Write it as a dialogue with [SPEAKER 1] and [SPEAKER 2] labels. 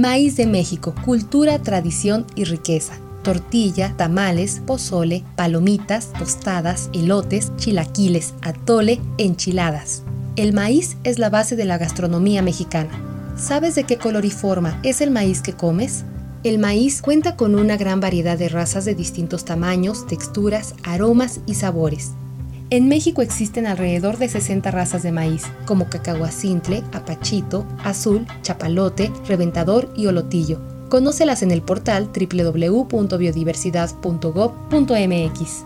[SPEAKER 1] Maíz de México, cultura, tradición y riqueza. Tortilla, tamales, pozole, palomitas, tostadas, elotes, chilaquiles, atole, enchiladas. El maíz es la base de la gastronomía mexicana. ¿Sabes de qué color y forma es el maíz que comes? El maíz cuenta con una gran variedad de razas de distintos tamaños, texturas, aromas y sabores. En México existen alrededor de 60 razas de maíz, como cacahuacintle, apachito, azul, chapalote, reventador y olotillo. Conócelas en el portal www.biodiversidad.gov.mx.